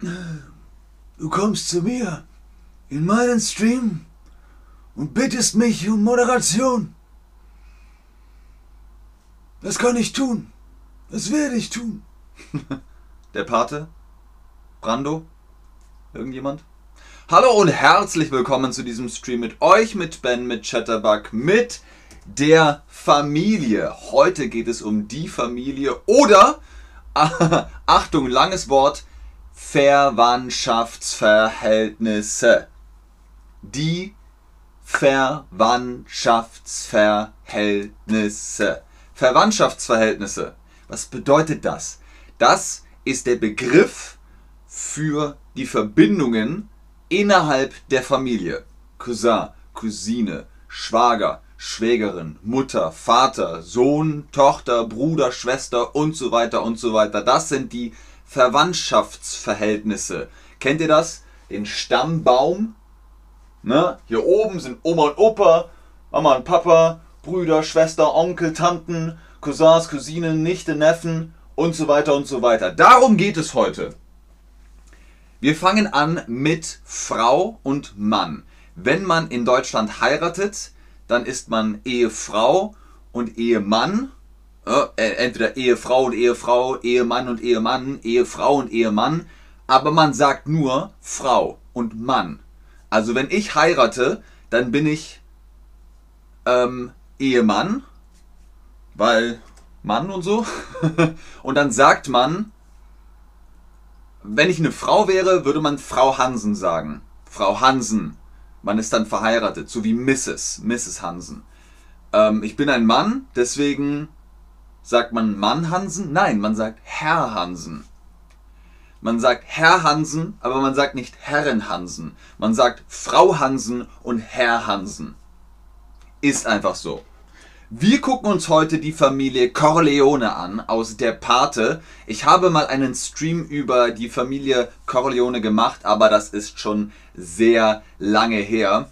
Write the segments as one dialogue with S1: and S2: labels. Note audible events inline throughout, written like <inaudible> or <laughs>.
S1: Du kommst zu mir in meinen Stream und bittest mich um Moderation. Das kann ich tun. Das werde ich tun. <laughs>
S2: Der Pate? Brando? Irgendjemand? Hallo und herzlich willkommen zu diesem Stream mit euch, mit Ben, mit Chatterbug, mit der Familie. Heute geht es um die Familie oder, <laughs> Achtung, langes Wort, Verwandtschaftsverhältnisse. Die Verwandtschaftsverhältnisse. Verwandtschaftsverhältnisse. Was bedeutet das? Das ist der Begriff für die Verbindungen innerhalb der Familie. Cousin, Cousine, Schwager, Schwägerin, Mutter, Vater, Sohn, Tochter, Bruder, Schwester und so weiter und so weiter. Das sind die Verwandtschaftsverhältnisse. Kennt ihr das? Den Stammbaum. Ne? Hier oben sind Oma und Opa, Mama und Papa, Brüder, Schwester, Onkel, Tanten, Cousins, Cousinen, Nichte, Neffen und so weiter und so weiter. Darum geht es heute. Wir fangen an mit Frau und Mann. Wenn man in Deutschland heiratet, dann ist man Ehefrau und Ehemann äh, entweder Ehefrau und Ehefrau, Ehemann und Ehemann, Ehefrau und Ehemann, aber man sagt nur Frau und Mann. Also wenn ich heirate, dann bin ich ähm, Ehemann, weil Mann und so. <laughs> und dann sagt man, wenn ich eine Frau wäre, würde man Frau Hansen sagen. Frau Hansen. Man ist dann verheiratet, so wie Mrs. Mrs. Hansen. Ähm, ich bin ein Mann, deswegen Sagt man Mann Hansen? Nein, man sagt Herr Hansen. Man sagt Herr Hansen, aber man sagt nicht Herren Hansen. Man sagt Frau Hansen und Herr Hansen. Ist einfach so. Wir gucken uns heute die Familie Corleone an aus der Pate. Ich habe mal einen Stream über die Familie Corleone gemacht, aber das ist schon sehr lange her.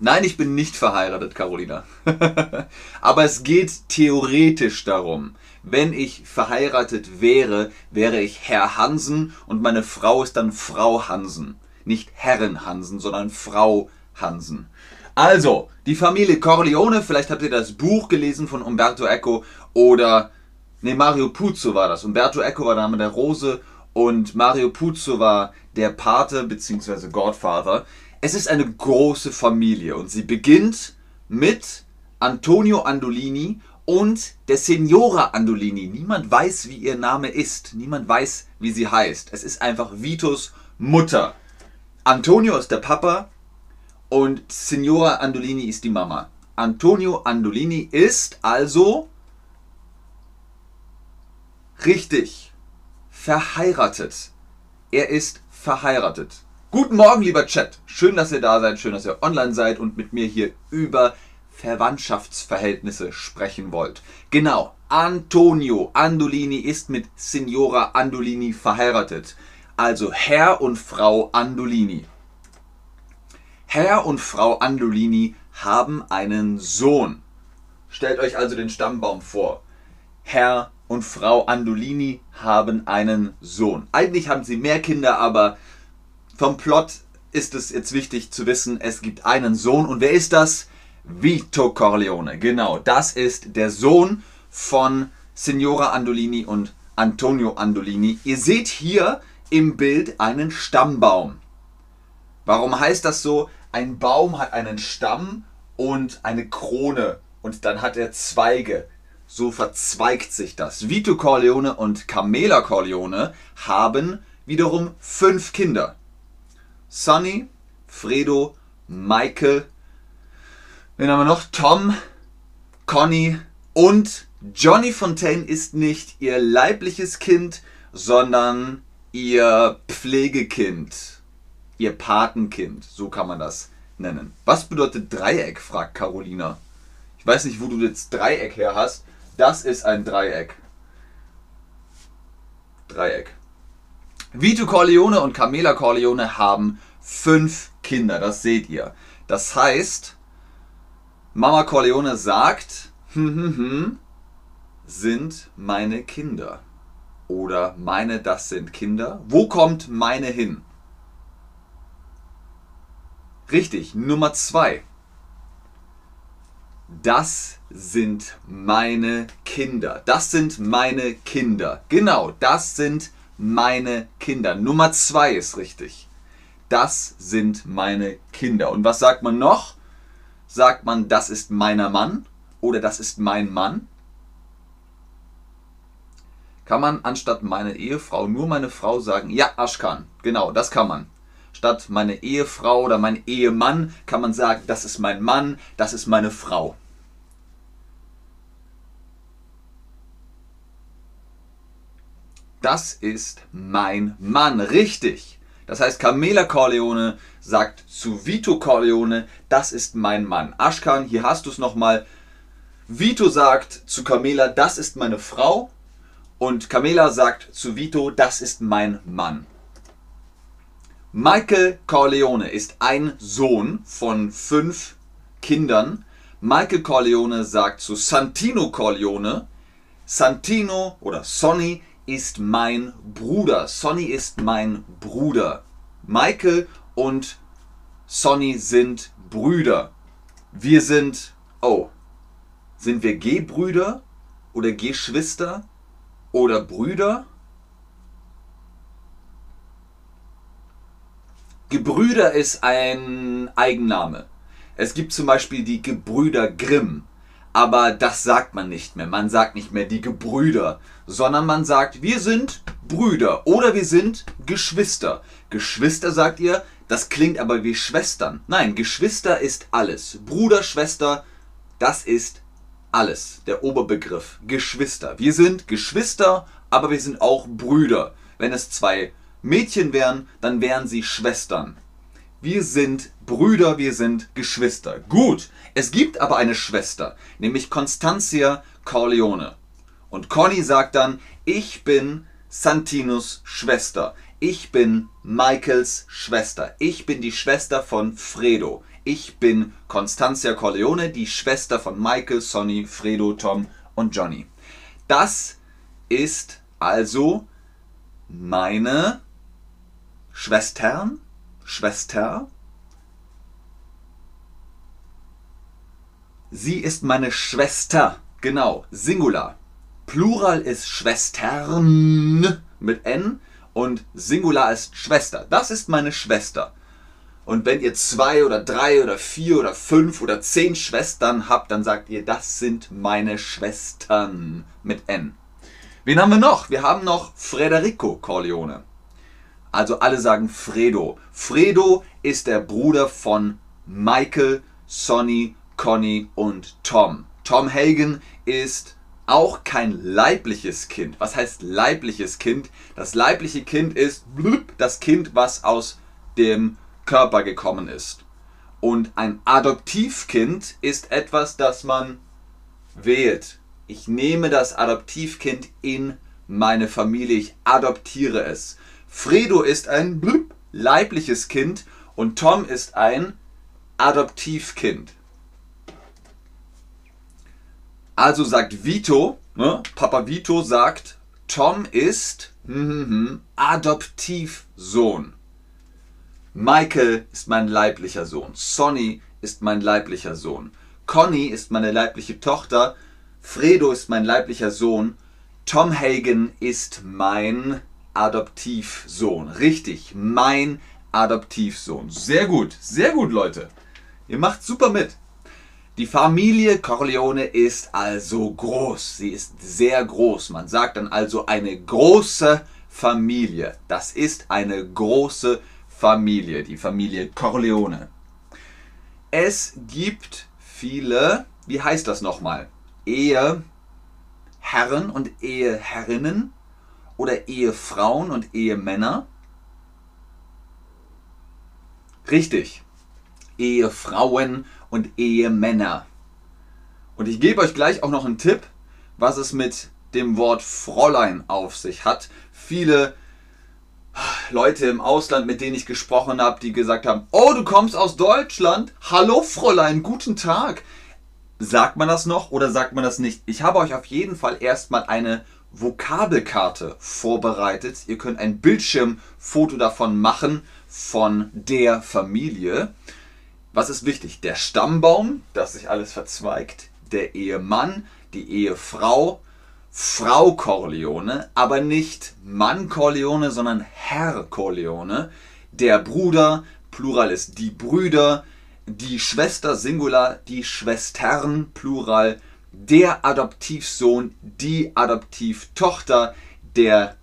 S2: Nein, ich bin nicht verheiratet, Carolina. <laughs> Aber es geht theoretisch darum, wenn ich verheiratet wäre, wäre ich Herr Hansen und meine Frau ist dann Frau Hansen. Nicht Herren Hansen, sondern Frau Hansen. Also, die Familie Corleone, vielleicht habt ihr das Buch gelesen von Umberto Eco oder, ne, Mario Puzo war das. Umberto Eco war der Name der Rose und Mario Puzo war der Pate bzw. Godfather. Es ist eine große Familie und sie beginnt mit Antonio Andolini und der Signora Andolini. Niemand weiß, wie ihr Name ist. Niemand weiß, wie sie heißt. Es ist einfach Vitos Mutter. Antonio ist der Papa und Signora Andolini ist die Mama. Antonio Andolini ist also richtig verheiratet. Er ist verheiratet. Guten Morgen, lieber Chat. Schön, dass ihr da seid, schön, dass ihr online seid und mit mir hier über Verwandtschaftsverhältnisse sprechen wollt. Genau, Antonio Andolini ist mit Signora Andolini verheiratet. Also Herr und Frau Andolini. Herr und Frau Andolini haben einen Sohn. Stellt euch also den Stammbaum vor. Herr und Frau Andolini haben einen Sohn. Eigentlich haben sie mehr Kinder, aber vom Plot ist es jetzt wichtig zu wissen, es gibt einen Sohn. Und wer ist das? Vito Corleone. Genau, das ist der Sohn von Signora Andolini und Antonio Andolini. Ihr seht hier im Bild einen Stammbaum. Warum heißt das so? Ein Baum hat einen Stamm und eine Krone und dann hat er Zweige. So verzweigt sich das. Vito Corleone und Camela Corleone haben wiederum fünf Kinder. Sonny, Fredo, Michael, wen haben wir noch? Tom, Conny und Johnny Fontaine ist nicht ihr leibliches Kind, sondern ihr Pflegekind, ihr Patenkind, so kann man das nennen. Was bedeutet Dreieck, fragt Carolina. Ich weiß nicht, wo du jetzt Dreieck her hast. Das ist ein Dreieck. Dreieck. Vito Corleone und Camela Corleone haben fünf Kinder, das seht ihr. Das heißt, Mama Corleone sagt, hm, hm, hm, sind meine Kinder. oder meine, das sind Kinder. Wo kommt meine hin? Richtig, Nummer zwei. Das sind meine Kinder. Das sind meine Kinder. Genau, das sind meine Kinder. Nummer zwei ist richtig. Das sind meine Kinder. Und was sagt man noch? Sagt man, das ist meiner Mann oder das ist mein Mann? Kann man anstatt meine Ehefrau nur meine Frau sagen? Ja, Aschkan. Genau, das kann man. Statt meine Ehefrau oder mein Ehemann kann man sagen, das ist mein Mann, das ist meine Frau. Das ist mein Mann, richtig. Das heißt, Camela Corleone sagt zu Vito Corleone, das ist mein Mann. Ashkan, hier hast du es nochmal. Vito sagt zu Camela, das ist meine Frau. Und Camela sagt zu Vito, das ist mein Mann. Michael Corleone ist ein Sohn von fünf Kindern. Michael Corleone sagt zu Santino Corleone, Santino oder Sonny ist mein Bruder. Sonny ist mein Bruder. Michael und Sonny sind Brüder. Wir sind, oh, sind wir G-Brüder oder Geschwister? oder Brüder. Gebrüder ist ein Eigenname. Es gibt zum Beispiel die Gebrüder Grimm, aber das sagt man nicht mehr. Man sagt nicht mehr die Gebrüder, sondern man sagt, wir sind Brüder oder wir sind Geschwister. Geschwister sagt ihr, das klingt aber wie Schwestern. Nein, Geschwister ist alles. Bruder, Schwester, das ist alles, der Oberbegriff, Geschwister. Wir sind Geschwister, aber wir sind auch Brüder. Wenn es zwei Mädchen wären, dann wären sie Schwestern. Wir sind Brüder, wir sind Geschwister. Gut, es gibt aber eine Schwester, nämlich Constantia Corleone. Und Conny sagt dann, ich bin Santinos Schwester. Ich bin Michaels Schwester. Ich bin die Schwester von Fredo. Ich bin Constantia Corleone, die Schwester von Michael, Sonny, Fredo, Tom und Johnny. Das ist also meine Schwestern, Schwester. Sie ist meine Schwester, genau, Singular. Plural ist Schwestern mit N und Singular ist Schwester. Das ist meine Schwester. Und wenn ihr zwei oder drei oder vier oder fünf oder zehn Schwestern habt, dann sagt ihr, das sind meine Schwestern mit N. Wen haben wir noch? Wir haben noch Federico Corleone. Also alle sagen Fredo. Fredo ist der Bruder von Michael, Sonny, Conny und Tom. Tom Hagen ist auch kein leibliches Kind. Was heißt leibliches Kind? Das leibliche Kind ist das Kind, was aus dem Körper gekommen ist. Und ein Adoptivkind ist etwas, das man wählt. Ich nehme das Adoptivkind in meine Familie, ich adoptiere es. Fredo ist ein blub, leibliches Kind und Tom ist ein Adoptivkind. Also sagt Vito, ne, Papa Vito sagt, Tom ist hm, Adoptivsohn. Michael ist mein leiblicher Sohn. Sonny ist mein leiblicher Sohn. Conny ist meine leibliche Tochter. Fredo ist mein leiblicher Sohn. Tom Hagen ist mein Adoptivsohn. Richtig, mein Adoptivsohn. Sehr gut, sehr gut, Leute. Ihr macht super mit. Die Familie Corleone ist also groß. Sie ist sehr groß. Man sagt dann also eine große Familie. Das ist eine große Familie. Die Familie Corleone. Es gibt viele, wie heißt das nochmal? Eheherren und Eheherrinnen oder Ehefrauen und Ehemänner? Richtig. Ehefrauen und Ehemänner. Und ich gebe euch gleich auch noch einen Tipp, was es mit dem Wort Fräulein auf sich hat. Viele Leute im Ausland, mit denen ich gesprochen habe, die gesagt haben, oh, du kommst aus Deutschland? Hallo Fräulein, guten Tag. Sagt man das noch oder sagt man das nicht? Ich habe euch auf jeden Fall erstmal eine Vokabelkarte vorbereitet. Ihr könnt ein Bildschirmfoto davon machen von der Familie. Was ist wichtig? Der Stammbaum, das sich alles verzweigt, der Ehemann, die Ehefrau, Frau Corleone, aber nicht Mann Corleone, sondern Herr Corleone, der Bruder, Plural ist die Brüder, die Schwester Singular, die Schwestern Plural, der Adoptivsohn, die Adoptivtochter, der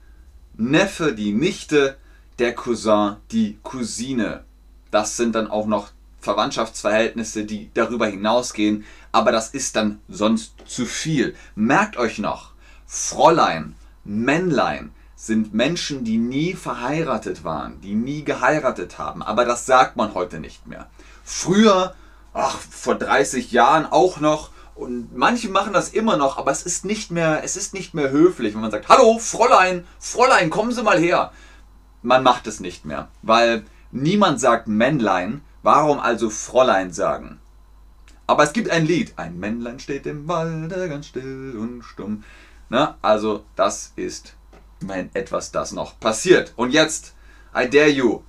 S2: Neffe, die Nichte, der Cousin, die Cousine. Das sind dann auch noch Verwandtschaftsverhältnisse, die darüber hinausgehen, aber das ist dann sonst zu viel. Merkt euch noch, Fräulein, Männlein sind Menschen, die nie verheiratet waren, die nie geheiratet haben, aber das sagt man heute nicht mehr. Früher, ach, vor 30 Jahren auch noch, und manche machen das immer noch, aber es ist nicht mehr, es ist nicht mehr höflich, wenn man sagt, hallo, Fräulein, Fräulein, kommen Sie mal her. Man macht es nicht mehr, weil niemand sagt Männlein, warum also Fräulein sagen? Aber es gibt ein Lied, ein Männlein steht im Walde ganz still und stumm. Na, also das ist mein etwas, das noch passiert. Und jetzt, I dare you,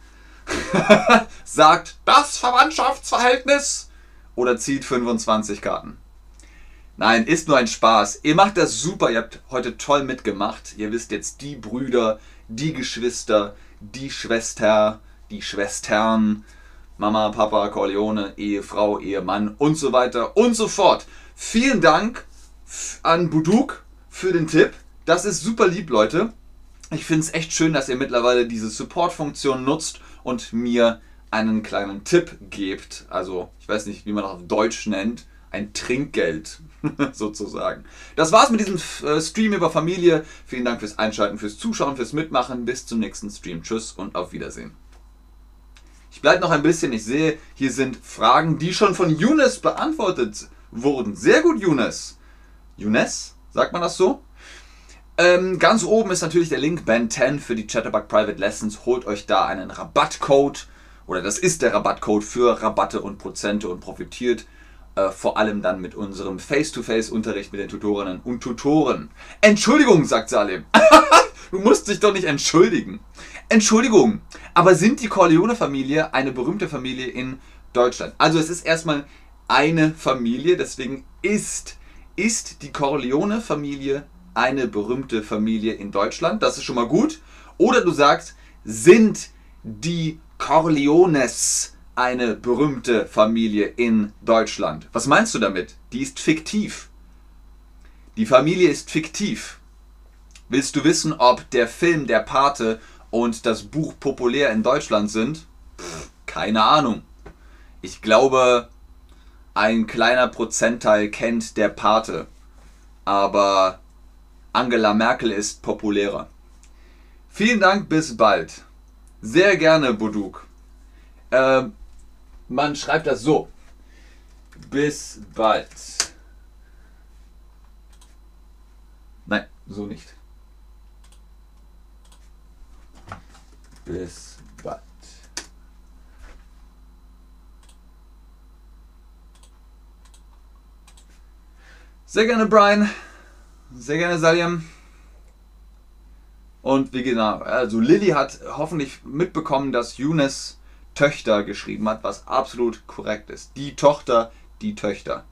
S2: <laughs> sagt das Verwandtschaftsverhältnis oder zieht 25 Karten. Nein, ist nur ein Spaß. Ihr macht das super. Ihr habt heute toll mitgemacht. Ihr wisst jetzt die Brüder, die Geschwister, die Schwester, die Schwestern, Mama, Papa, Corleone, Ehefrau, Ehemann und so weiter und so fort. Vielen Dank an Buduk für den Tipp. Das ist super lieb, Leute. Ich finde es echt schön, dass ihr mittlerweile diese Support-Funktion nutzt und mir einen kleinen Tipp gebt. Also, ich weiß nicht, wie man das auf Deutsch nennt ein Trinkgeld <laughs> sozusagen. Das war's mit diesem äh, Stream über Familie. Vielen Dank fürs Einschalten, fürs Zuschauen, fürs Mitmachen. Bis zum nächsten Stream. Tschüss und auf Wiedersehen. Ich bleibe noch ein bisschen. Ich sehe, hier sind Fragen, die schon von Younes beantwortet wurden. Sehr gut, Younes. Younes? Sagt man das so? Ähm, ganz oben ist natürlich der Link Band 10 für die Chatterbug Private Lessons. Holt euch da einen Rabattcode oder das ist der Rabattcode für Rabatte und Prozente und profitiert äh, vor allem dann mit unserem Face-to-Face-Unterricht mit den Tutorinnen und Tutoren. Entschuldigung, sagt Salim. <laughs> du musst dich doch nicht entschuldigen. Entschuldigung, aber sind die Corleone-Familie eine berühmte Familie in Deutschland? Also es ist erstmal eine Familie, deswegen ist, ist die Corleone-Familie eine berühmte Familie in Deutschland. Das ist schon mal gut. Oder du sagst, sind die Corleones eine berühmte Familie in Deutschland. Was meinst du damit? Die ist fiktiv. Die Familie ist fiktiv. Willst du wissen, ob der Film Der Pate und das Buch populär in Deutschland sind? Pff, keine Ahnung. Ich glaube, ein kleiner Prozentteil kennt Der Pate. Aber Angela Merkel ist populärer. Vielen Dank, bis bald. Sehr gerne, Buduk. Ähm, man schreibt das so. Bis bald. Nein, so nicht. Bis bald. Sehr gerne Brian. Sehr gerne Salim. Und wie genau, also Lilly hat hoffentlich mitbekommen, dass Younes Töchter geschrieben hat, was absolut korrekt ist. Die Tochter, die Töchter.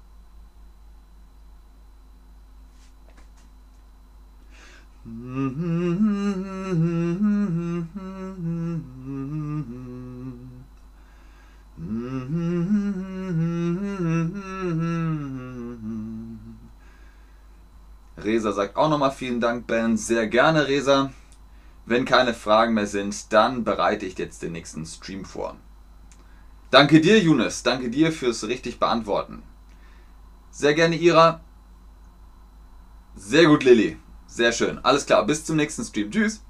S2: Resa sagt auch nochmal vielen Dank, Ben. Sehr gerne, Resa. Wenn keine Fragen mehr sind, dann bereite ich jetzt den nächsten Stream vor. Danke dir, Younes. Danke dir fürs richtig beantworten. Sehr gerne, Ira. Sehr gut, Lilly. Sehr schön. Alles klar. Bis zum nächsten Stream. Tschüss.